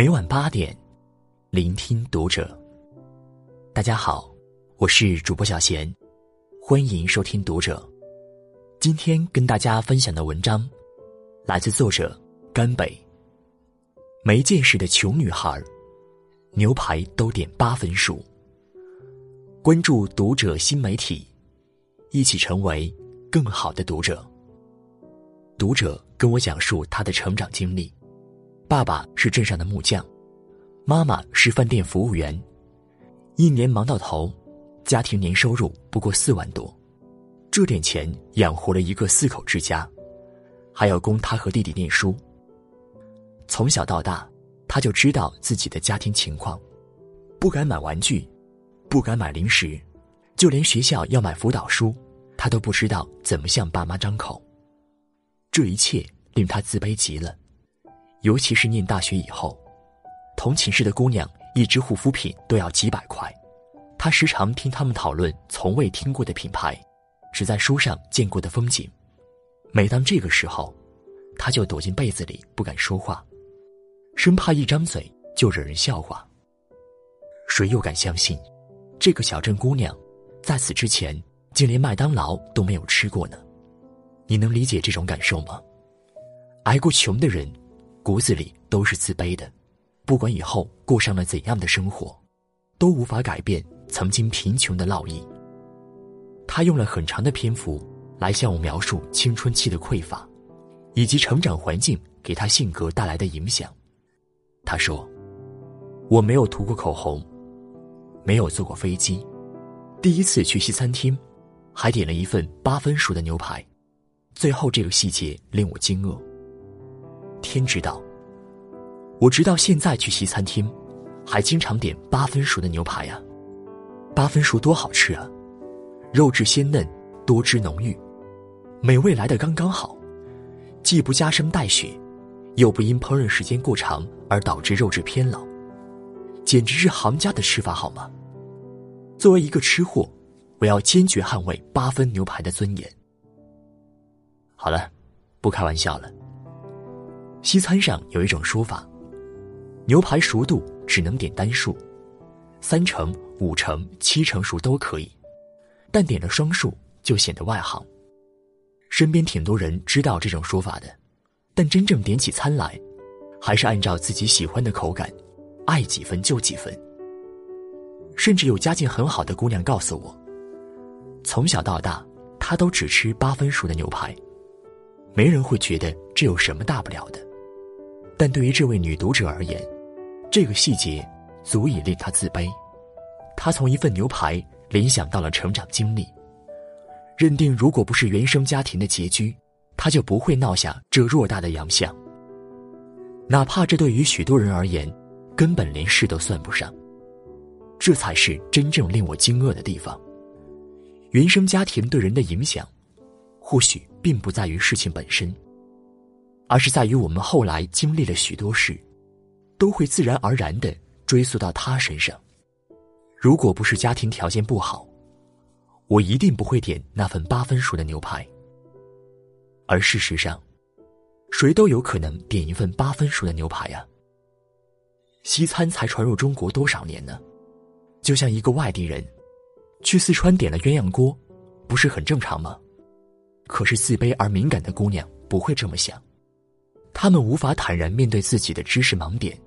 每晚八点，聆听读者。大家好，我是主播小贤，欢迎收听读者。今天跟大家分享的文章，来自作者甘北。没见识的穷女孩，牛排都点八分熟。关注读者新媒体，一起成为更好的读者。读者跟我讲述他的成长经历。爸爸是镇上的木匠，妈妈是饭店服务员，一年忙到头，家庭年收入不过四万多，这点钱养活了一个四口之家，还要供他和弟弟念书。从小到大，他就知道自己的家庭情况，不敢买玩具，不敢买零食，就连学校要买辅导书，他都不知道怎么向爸妈张口。这一切令他自卑极了。尤其是念大学以后，同寝室的姑娘一支护肤品都要几百块，他时常听他们讨论从未听过的品牌，只在书上见过的风景。每当这个时候，他就躲进被子里不敢说话，生怕一张嘴就惹人笑话。谁又敢相信，这个小镇姑娘，在此之前竟连麦当劳都没有吃过呢？你能理解这种感受吗？挨过穷的人。骨子里都是自卑的，不管以后过上了怎样的生活，都无法改变曾经贫穷的烙印。他用了很长的篇幅来向我描述青春期的匮乏，以及成长环境给他性格带来的影响。他说：“我没有涂过口红，没有坐过飞机，第一次去西餐厅，还点了一份八分熟的牛排。最后这个细节令我惊愕。”天知道，我直到现在去西餐厅，还经常点八分熟的牛排呀。八分熟多好吃啊，肉质鲜嫩，多汁浓郁，美味来的刚刚好，既不加深带血，又不因烹饪时间过长而导致肉质偏老，简直是行家的吃法好吗？作为一个吃货，我要坚决捍卫八分牛排的尊严。好了，不开玩笑了。西餐上有一种说法，牛排熟度只能点单数，三成、五成、七成熟都可以，但点了双数就显得外行。身边挺多人知道这种说法的，但真正点起餐来，还是按照自己喜欢的口感，爱几分就几分。甚至有家境很好的姑娘告诉我，从小到大她都只吃八分熟的牛排，没人会觉得这有什么大不了的。但对于这位女读者而言，这个细节足以令她自卑。她从一份牛排联想到了成长经历，认定如果不是原生家庭的拮据，她就不会闹下这偌大的洋相。哪怕这对于许多人而言，根本连事都算不上。这才是真正令我惊愕的地方。原生家庭对人的影响，或许并不在于事情本身。而是在于我们后来经历了许多事，都会自然而然的追溯到他身上。如果不是家庭条件不好，我一定不会点那份八分熟的牛排。而事实上，谁都有可能点一份八分熟的牛排呀。西餐才传入中国多少年呢？就像一个外地人，去四川点了鸳鸯锅，不是很正常吗？可是自卑而敏感的姑娘不会这么想。他们无法坦然面对自己的知识盲点，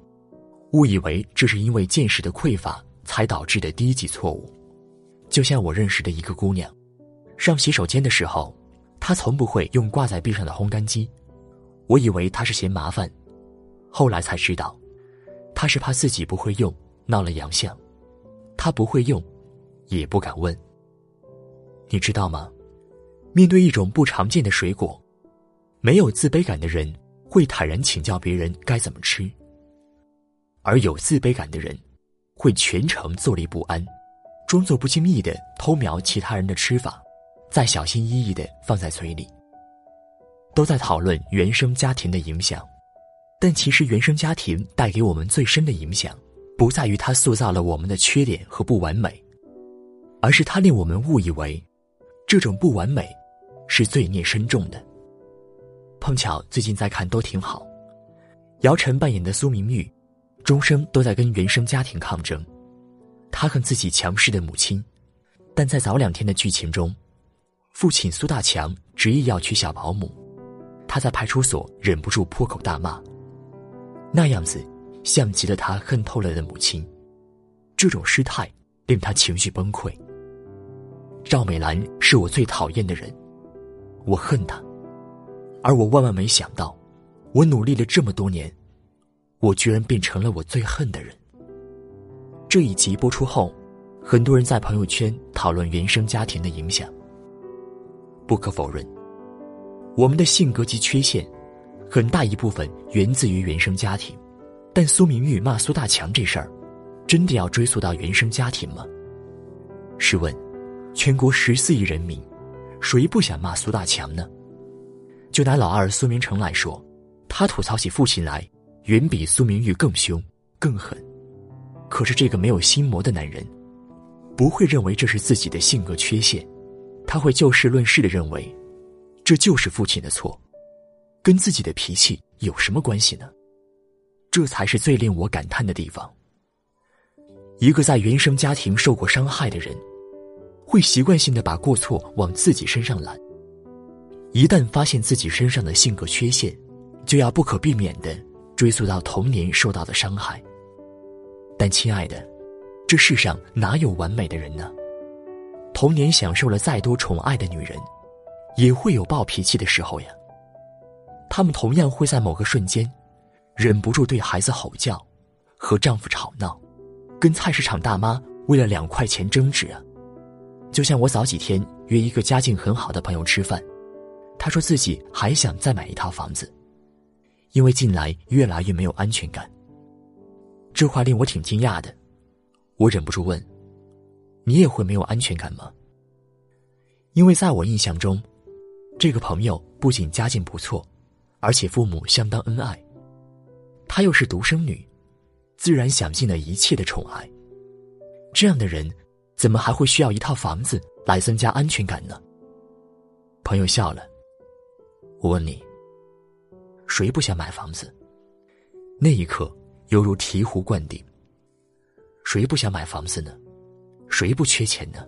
误以为这是因为见识的匮乏才导致的低级错误。就像我认识的一个姑娘，上洗手间的时候，她从不会用挂在壁上的烘干机。我以为她是嫌麻烦，后来才知道，她是怕自己不会用，闹了洋相。她不会用，也不敢问。你知道吗？面对一种不常见的水果，没有自卑感的人。会坦然请教别人该怎么吃，而有自卑感的人，会全程坐立不安，装作不经意的偷瞄其他人的吃法，再小心翼翼的放在嘴里。都在讨论原生家庭的影响，但其实原生家庭带给我们最深的影响，不在于它塑造了我们的缺点和不完美，而是它令我们误以为，这种不完美，是罪孽深重的。碰巧最近在看都挺好，姚晨扮演的苏明玉，终生都在跟原生家庭抗争。他恨自己强势的母亲，但在早两天的剧情中，父亲苏大强执意要娶小保姆，他在派出所忍不住破口大骂，那样子像极了他恨透了的母亲。这种失态令他情绪崩溃。赵美兰是我最讨厌的人，我恨她，而我万万没想到，我努力了这么多年，我居然变成了我最恨的人。这一集播出后，很多人在朋友圈讨论原生家庭的影响。不可否认，我们的性格及缺陷，很大一部分源自于原生家庭。但苏明玉骂苏大强这事儿，真的要追溯到原生家庭吗？试问？全国十四亿人民，谁不想骂苏大强呢？就拿老二苏明成来说，他吐槽起父亲来，远比苏明玉更凶、更狠。可是这个没有心魔的男人，不会认为这是自己的性格缺陷，他会就事论事的认为，这就是父亲的错，跟自己的脾气有什么关系呢？这才是最令我感叹的地方。一个在原生家庭受过伤害的人。会习惯性的把过错往自己身上揽。一旦发现自己身上的性格缺陷，就要不可避免的追溯到童年受到的伤害。但亲爱的，这世上哪有完美的人呢？童年享受了再多宠爱的女人，也会有暴脾气的时候呀。他们同样会在某个瞬间，忍不住对孩子吼叫，和丈夫吵闹，跟菜市场大妈为了两块钱争执啊。就像我早几天约一个家境很好的朋友吃饭，他说自己还想再买一套房子，因为近来越来越没有安全感。这话令我挺惊讶的，我忍不住问：“你也会没有安全感吗？”因为在我印象中，这个朋友不仅家境不错，而且父母相当恩爱，她又是独生女，自然享尽了一切的宠爱。这样的人。怎么还会需要一套房子来增加安全感呢？朋友笑了。我问你，谁不想买房子？那一刻犹如醍醐灌顶。谁不想买房子呢？谁不缺钱呢？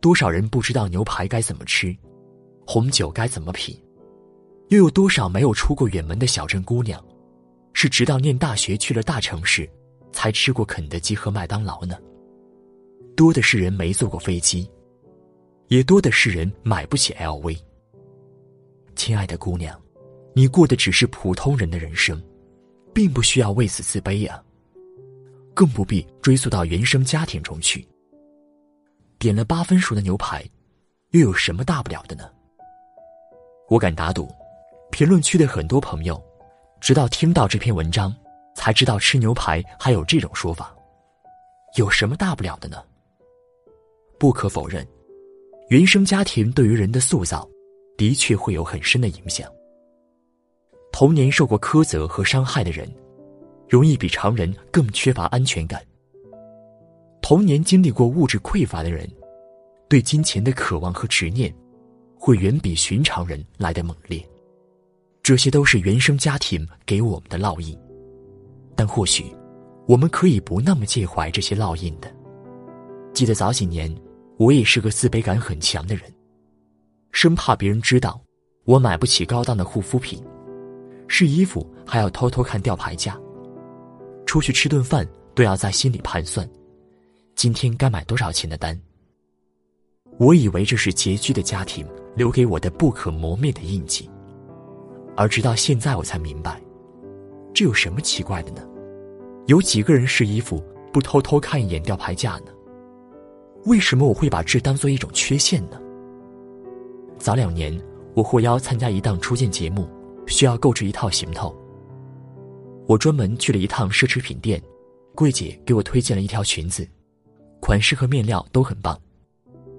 多少人不知道牛排该怎么吃，红酒该怎么品？又有多少没有出过远门的小镇姑娘，是直到念大学去了大城市，才吃过肯德基和麦当劳呢？多的是人没坐过飞机，也多的是人买不起 LV。亲爱的姑娘，你过的只是普通人的人生，并不需要为此自卑啊，更不必追溯到原生家庭中去。点了八分熟的牛排，又有什么大不了的呢？我敢打赌，评论区的很多朋友，直到听到这篇文章，才知道吃牛排还有这种说法，有什么大不了的呢？不可否认，原生家庭对于人的塑造，的确会有很深的影响。童年受过苛责和伤害的人，容易比常人更缺乏安全感。童年经历过物质匮乏的人，对金钱的渴望和执念，会远比寻常人来的猛烈。这些都是原生家庭给我们的烙印，但或许，我们可以不那么介怀这些烙印的。记得早几年。我也是个自卑感很强的人，生怕别人知道我买不起高档的护肤品，试衣服还要偷偷看吊牌价，出去吃顿饭都要在心里盘算，今天该买多少钱的单。我以为这是拮据的家庭留给我的不可磨灭的印记，而直到现在我才明白，这有什么奇怪的呢？有几个人试衣服不偷偷看一眼吊牌价呢？为什么我会把这当做一种缺陷呢？早两年，我获邀参加一档初见节目，需要购置一套行头。我专门去了一趟奢侈品店，柜姐给我推荐了一条裙子，款式和面料都很棒。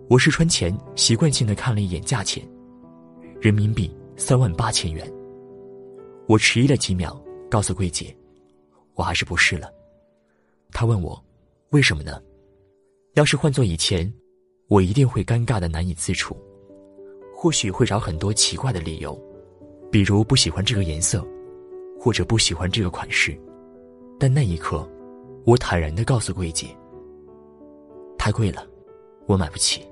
我试穿前习惯性的看了一眼价钱，人民币三万八千元。我迟疑了几秒，告诉柜姐，我还是不试了。她问我，为什么呢？要是换做以前，我一定会尴尬的难以自处，或许会找很多奇怪的理由，比如不喜欢这个颜色，或者不喜欢这个款式。但那一刻，我坦然的告诉柜姐：“太贵了，我买不起。”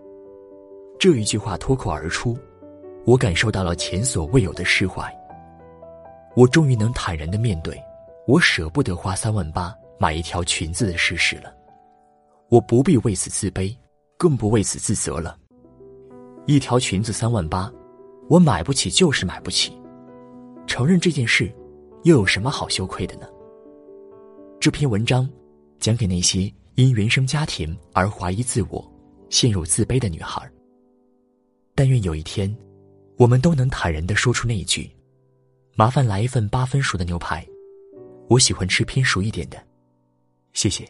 这一句话脱口而出，我感受到了前所未有的释怀。我终于能坦然的面对，我舍不得花三万八买一条裙子的事实了。我不必为此自卑，更不为此自责了。一条裙子三万八，我买不起就是买不起。承认这件事，又有什么好羞愧的呢？这篇文章讲给那些因原生家庭而怀疑自我、陷入自卑的女孩。但愿有一天，我们都能坦然的说出那一句：“麻烦来一份八分熟的牛排，我喜欢吃偏熟一点的，谢谢。”